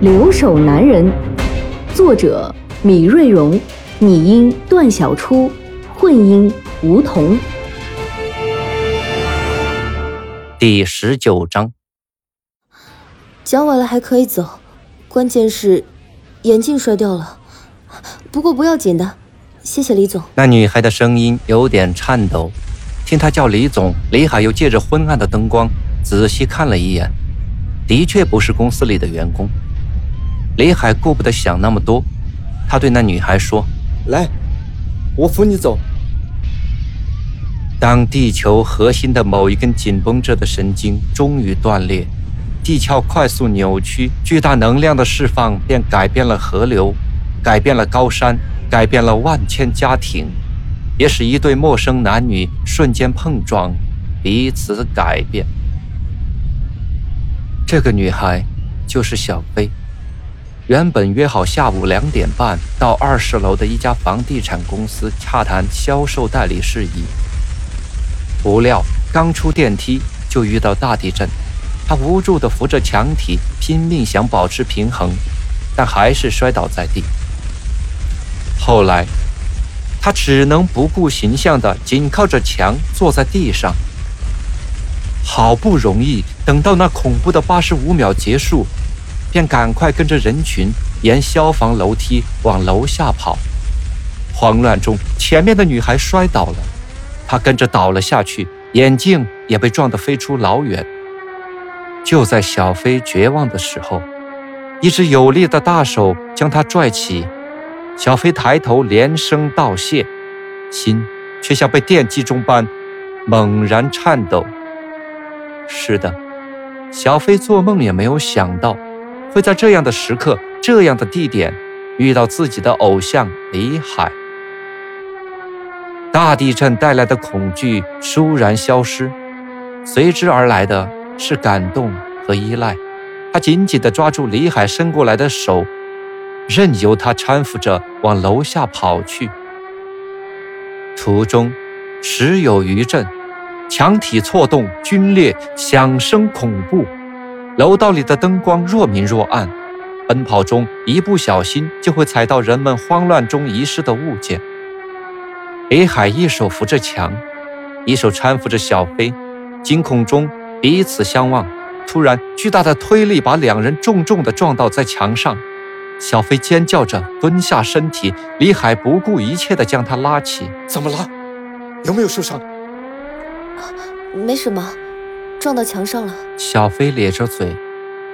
留守男人》，作者米瑞荣，拟音段小初，混音吴桐。第十九章，讲完了还可以走，关键是眼镜摔掉了。不过不要紧的，谢谢李总。那女孩的声音有点颤抖，听她叫李总，李海又借着昏暗的灯光仔细看了一眼，的确不是公司里的员工。李海顾不得想那么多，他对那女孩说：“来，我扶你走。”当地球核心的某一根紧绷着的神经终于断裂，地壳快速扭曲，巨大能量的释放便改变了河流，改变了高山，改变了万千家庭，也使一对陌生男女瞬间碰撞，彼此改变。这个女孩就是小飞，原本约好下午两点半到二十楼的一家房地产公司洽谈销售代理事宜。不料刚出电梯就遇到大地震，他无助地扶着墙体，拼命想保持平衡，但还是摔倒在地。后来，他只能不顾形象地紧靠着墙坐在地上。好不容易等到那恐怖的八十五秒结束，便赶快跟着人群沿消防楼梯往楼下跑。慌乱中，前面的女孩摔倒了。他跟着倒了下去，眼镜也被撞得飞出老远。就在小飞绝望的时候，一只有力的大手将他拽起。小飞抬头连声道谢，心却像被电击中般猛然颤抖。是的，小飞做梦也没有想到，会在这样的时刻、这样的地点遇到自己的偶像李海。大地震带来的恐惧倏然消失，随之而来的是感动和依赖。他紧紧地抓住李海伸过来的手，任由他搀扶着往楼下跑去。途中，时有余震，墙体错动、龟裂，响声恐怖。楼道里的灯光若明若暗，奔跑中一不小心就会踩到人们慌乱中遗失的物件。李海一手扶着墙，一手搀扶着小飞，惊恐中彼此相望。突然，巨大的推力把两人重重地撞倒在墙上。小飞尖叫着蹲下身体，李海不顾一切地将他拉起。怎么了？有没有受伤？没什么，撞到墙上了。小飞咧着嘴，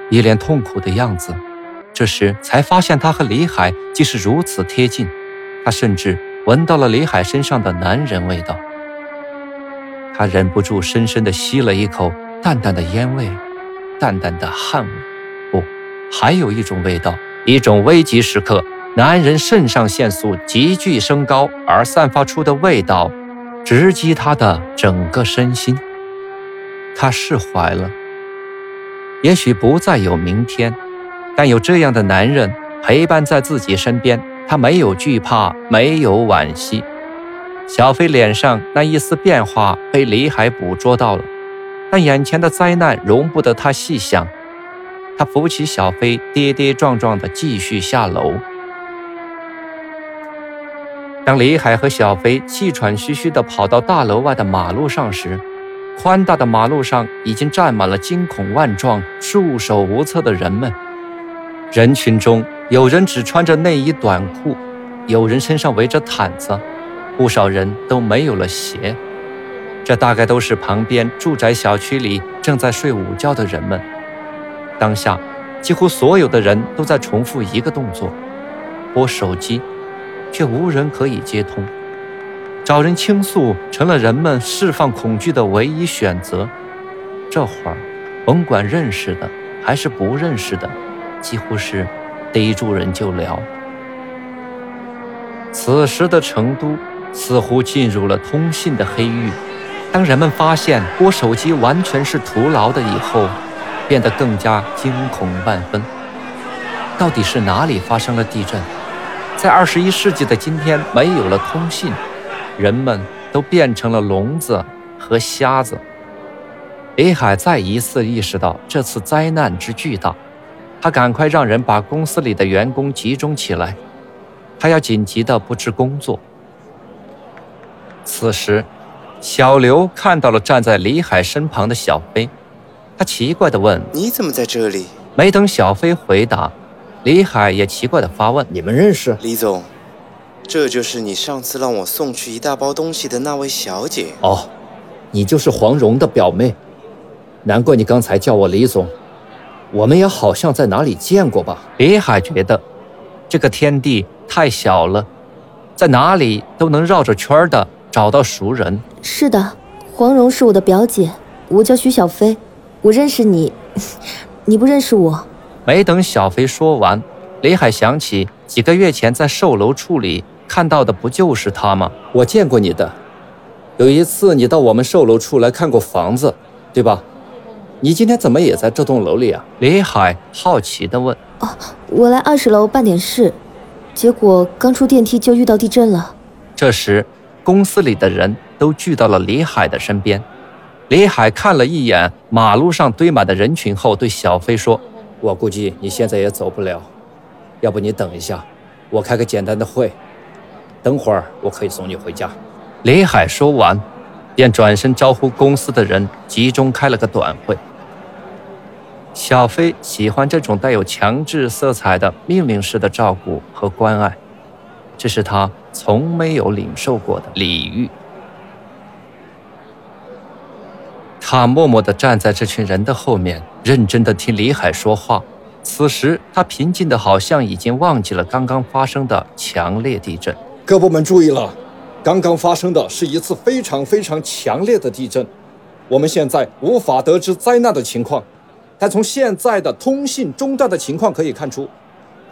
一脸痛苦的样子。这时才发现他和李海竟是如此贴近，他甚至。闻到了李海身上的男人味道，他忍不住深深地吸了一口淡淡的烟味，淡淡的汗味。不，还有一种味道，一种危急时刻男人肾上腺素急剧升高而散发出的味道，直击他的整个身心。他释怀了，也许不再有明天，但有这样的男人陪伴在自己身边。他没有惧怕，没有惋惜。小飞脸上那一丝变化被李海捕捉到了，但眼前的灾难容不得他细想。他扶起小飞，跌跌撞撞地继续下楼。当李海和小飞气喘吁吁地跑到大楼外的马路上时，宽大的马路上已经站满了惊恐万状、束手无策的人们。人群中。有人只穿着内衣短裤，有人身上围着毯子，不少人都没有了鞋。这大概都是旁边住宅小区里正在睡午觉的人们。当下，几乎所有的人都在重复一个动作：拨手机，却无人可以接通。找人倾诉成了人们释放恐惧的唯一选择。这会儿，甭管认识的还是不认识的。几乎是逮住人就聊。此时的成都似乎进入了通信的黑域。当人们发现拨手机完全是徒劳的以后，变得更加惊恐万分。到底是哪里发生了地震？在二十一世纪的今天，没有了通信，人们都变成了聋子和瞎子。李海再一次意识到这次灾难之巨大，他赶快让人把公司里的员工集中起来，他要紧急的布置工作。此时，小刘看到了站在李海身旁的小飞，他奇怪的问：“你怎么在这里？”没等小飞回答。李海也奇怪的发问：“你们认识？”李总，这就是你上次让我送去一大包东西的那位小姐。哦，你就是黄蓉的表妹，难怪你刚才叫我李总。我们也好像在哪里见过吧？李海觉得，这个天地太小了，在哪里都能绕着圈的找到熟人。是的，黄蓉是我的表姐，我叫徐小飞，我认识你，你不认识我。没等小飞说完，李海想起几个月前在售楼处里看到的，不就是他吗？我见过你的，有一次你到我们售楼处来看过房子，对吧？你今天怎么也在这栋楼里啊？李海好奇地问。哦，我来二十楼办点事，结果刚出电梯就遇到地震了。这时，公司里的人都聚到了李海的身边。李海看了一眼马路上堆满的人群后，对小飞说。我估计你现在也走不了，要不你等一下，我开个简单的会，等会儿我可以送你回家。李海说完，便转身招呼公司的人集中开了个短会。小飞喜欢这种带有强制色彩的命令式的照顾和关爱，这是他从没有领受过的礼遇。他默默地站在这群人的后面，认真地听李海说话。此时，他平静的好像已经忘记了刚刚发生的强烈地震。各部门注意了，刚刚发生的是一次非常非常强烈的地震。我们现在无法得知灾难的情况，但从现在的通信中断的情况可以看出，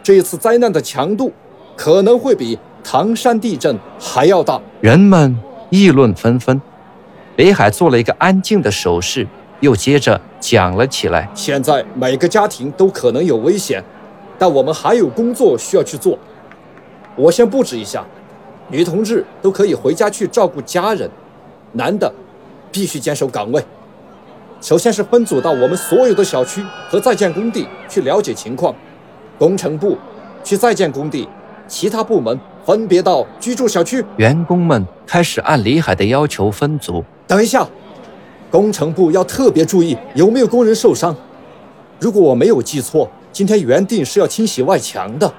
这一次灾难的强度可能会比唐山地震还要大。人们议论纷纷。北海做了一个安静的手势，又接着讲了起来。现在每个家庭都可能有危险，但我们还有工作需要去做。我先布置一下，女同志都可以回家去照顾家人，男的必须坚守岗位。首先是分组到我们所有的小区和在建工地去了解情况，工程部去在建工地，其他部门分别到居住小区。员工们开始按李海的要求分组。等一下，工程部要特别注意有没有工人受伤。如果我没有记错，今天原定是要清洗外墙的，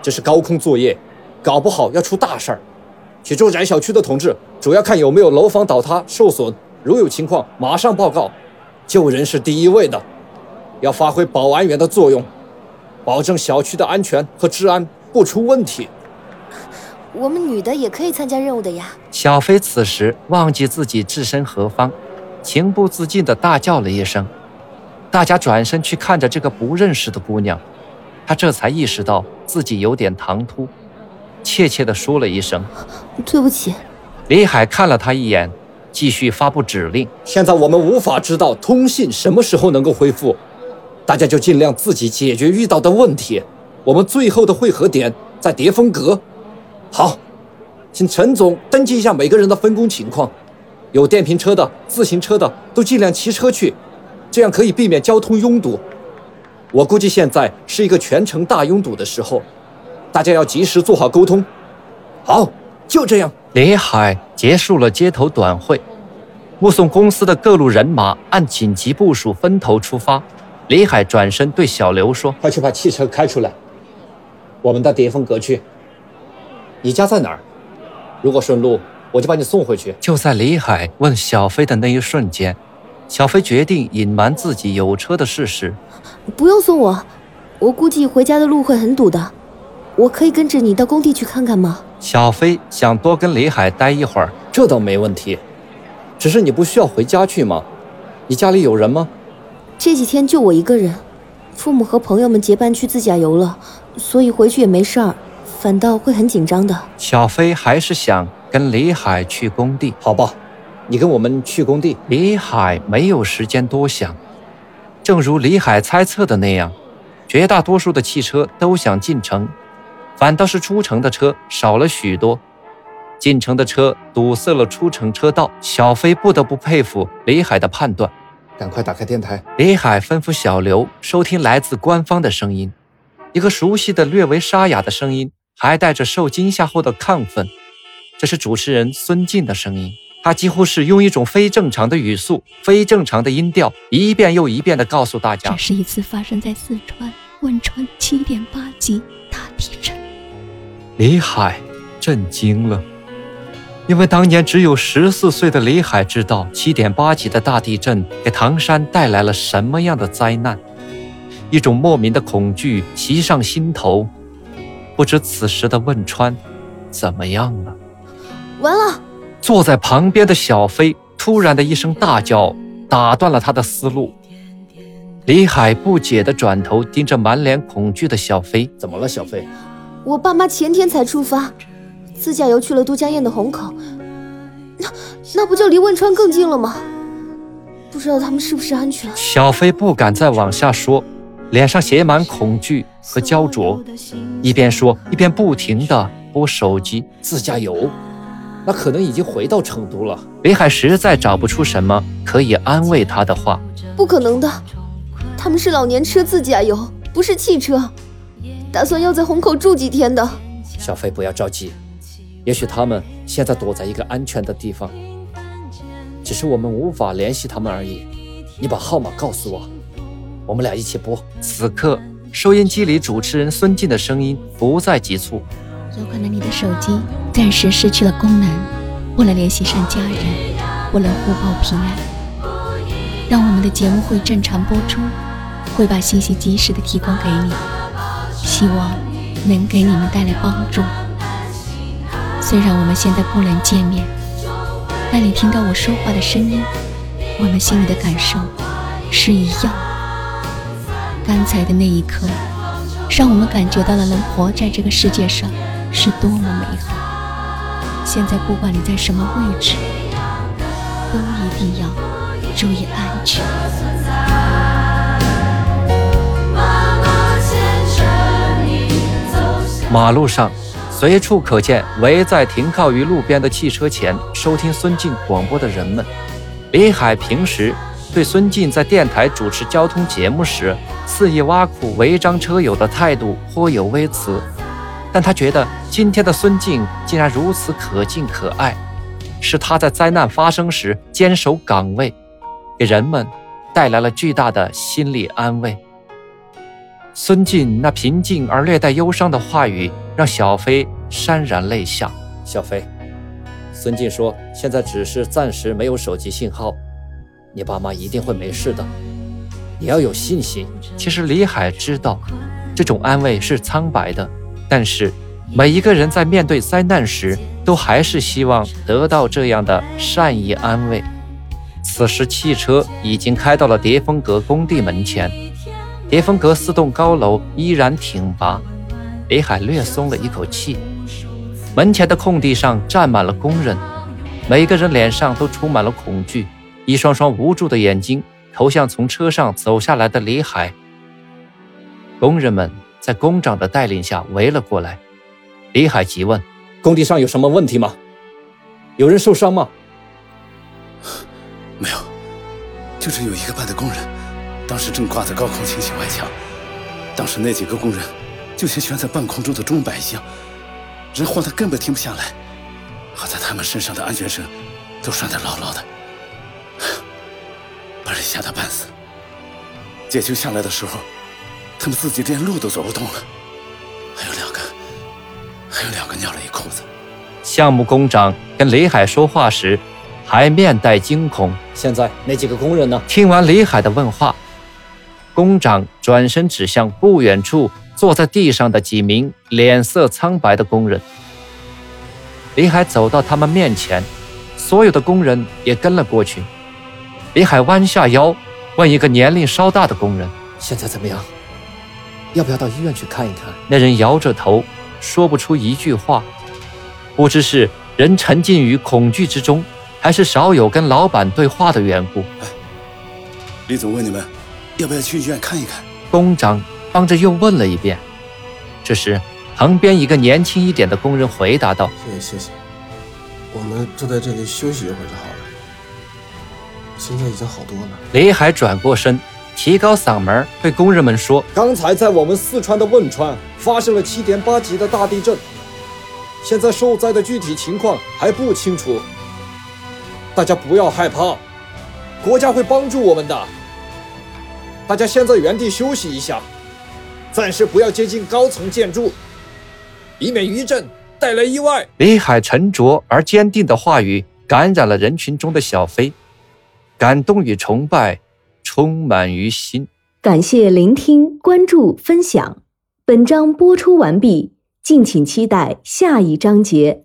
这是高空作业，搞不好要出大事儿。去住宅小区的同志，主要看有没有楼房倒塌受损，如有情况马上报告，救人是第一位的，要发挥保安员的作用，保证小区的安全和治安不出问题。我们女的也可以参加任务的呀！小飞此时忘记自己置身何方，情不自禁地大叫了一声。大家转身去看着这个不认识的姑娘，她这才意识到自己有点唐突，怯怯地说了一声：“对不起。”李海看了他一眼，继续发布指令：“现在我们无法知道通信什么时候能够恢复，大家就尽量自己解决遇到的问题。我们最后的汇合点在叠峰阁。”好，请陈总登记一下每个人的分工情况。有电瓶车的、自行车的，都尽量骑车去，这样可以避免交通拥堵。我估计现在是一个全程大拥堵的时候，大家要及时做好沟通。好，就这样。李海结束了街头短会，目送公司的各路人马按紧急部署分头出发。李海转身对小刘说：“快去把汽车开出来，我们到叠峰阁去。”你家在哪儿？如果顺路，我就把你送回去。就在李海问小飞的那一瞬间，小飞决定隐瞒自己有车的事实。不用送我，我估计回家的路会很堵的。我可以跟着你到工地去看看吗？小飞想多跟李海待一会儿，这倒没问题。只是你不需要回家去吗？你家里有人吗？这几天就我一个人，父母和朋友们结伴去自驾游了，所以回去也没事儿，反倒会很紧张的。小飞还是想跟李海去工地。好吧，你跟我们去工地。李海没有时间多想，正如李海猜测的那样，绝大多数的汽车都想进城，反倒是出城的车少了许多。进城的车堵塞了出城车道，小飞不得不佩服李海的判断。赶快打开电台。李海吩咐小刘收听来自官方的声音，一个熟悉的、略微沙哑的声音，还带着受惊吓后的亢奋。这是主持人孙静的声音，他几乎是用一种非正常的语速、非正常的音调，一遍又一遍地告诉大家：这是一次发生在四川汶川七点八级。李海震惊了。因为当年只有十四岁的李海知道七点八级的大地震给唐山带来了什么样的灾难，一种莫名的恐惧袭上心头。不知此时的汶川怎么样了？完了！坐在旁边的小飞突然的一声大叫打断了他的思路。李海不解地转头盯着满脸恐惧的小飞：“怎么了，小飞？”我爸妈前天才出发。自驾游去了都江堰的虹口，那那不就离汶川更近了吗？不知道他们是不是安全？小飞不敢再往下说，脸上写满恐惧和焦灼，一边说一边不停地拨手机。自驾游，那可能已经回到成都了。北海实在找不出什么可以安慰他的话。不可能的，他们是老年车自驾游，不是汽车，打算要在虹口住几天的。小飞，不要着急。也许他们现在躲在一个安全的地方，只是我们无法联系他们而已。你把号码告诉我，我们俩一起拨。此刻，收音机里主持人孙静的声音不再急促。有可能你的手机暂时失去了功能，不能联系上家人，不能互报平安，让我们的节目会正常播出，会把信息及时的提供给你，希望能给你们带来帮助。虽然我们现在不能见面，但你听到我说话的声音，我们心里的感受是一样。刚才的那一刻，让我们感觉到了能活在这个世界上是多么美好。现在不管你在什么位置，都一定要注意安全。马路上。随处可见围在停靠于路边的汽车前收听孙静广播的人们。李海平时对孙静在电台主持交通节目时肆意挖苦、违章车友的态度颇有微词，但他觉得今天的孙静竟然如此可敬可爱，是他在灾难发生时坚守岗位，给人们带来了巨大的心理安慰。孙静那平静而略带忧伤的话语。让小飞潸然泪下。小飞，孙静说：“现在只是暂时没有手机信号，你爸妈一定会没事的，你要有信心。”其实李海知道，这种安慰是苍白的，但是每一个人在面对灾难时，都还是希望得到这样的善意安慰。此时，汽车已经开到了叠峰阁工地门前，叠峰阁四栋高楼依然挺拔。李海略松了一口气。门前的空地上站满了工人，每个人脸上都充满了恐惧，一双双无助的眼睛投向从车上走下来的李海。工人们在工长的带领下围了过来。李海急问：“工地上有什么问题吗？有人受伤吗？”“没有，就是有一个班的工人，当时正挂在高空清洗外墙，当时那几个工人……”就像悬在半空中的钟摆一样，人晃得根本停不下来。好在他们身上的安全绳都拴得牢牢的，把人吓得半死。解救下来的时候，他们自己连路都走不动了。还有两个，还有两个尿了一裤子。项目工长跟李海说话时，还面带惊恐。现在那几个工人呢？听完李海的问话，工长转身指向不远处。坐在地上的几名脸色苍白的工人，李海走到他们面前，所有的工人也跟了过去。李海弯下腰，问一个年龄稍大的工人：“现在怎么样？”要不要到医院去看一看？那人摇着头，说不出一句话。不知是人沉浸于恐惧之中，还是少有跟老板对话的缘故。李总问你们，要不要去医院看一看？工长帮着又问了一遍。这时，旁边一个年轻一点的工人回答道：“谢谢谢谢，我们就在这里休息一会儿就好了。现在已经好多了。”雷海转过身，提高嗓门对工人们说：“刚才在我们四川的汶川发生了七点八级的大地震，现在受灾的具体情况还不清楚。大家不要害怕，国家会帮助我们的。大家先在原地休息一下，暂时不要接近高层建筑，以免余震带来意外。”李海沉着而坚定的话语感染了人群中的小飞，感动与崇拜充满于心。感谢聆听、关注、分享。本章播出完毕，敬请期待下一章节。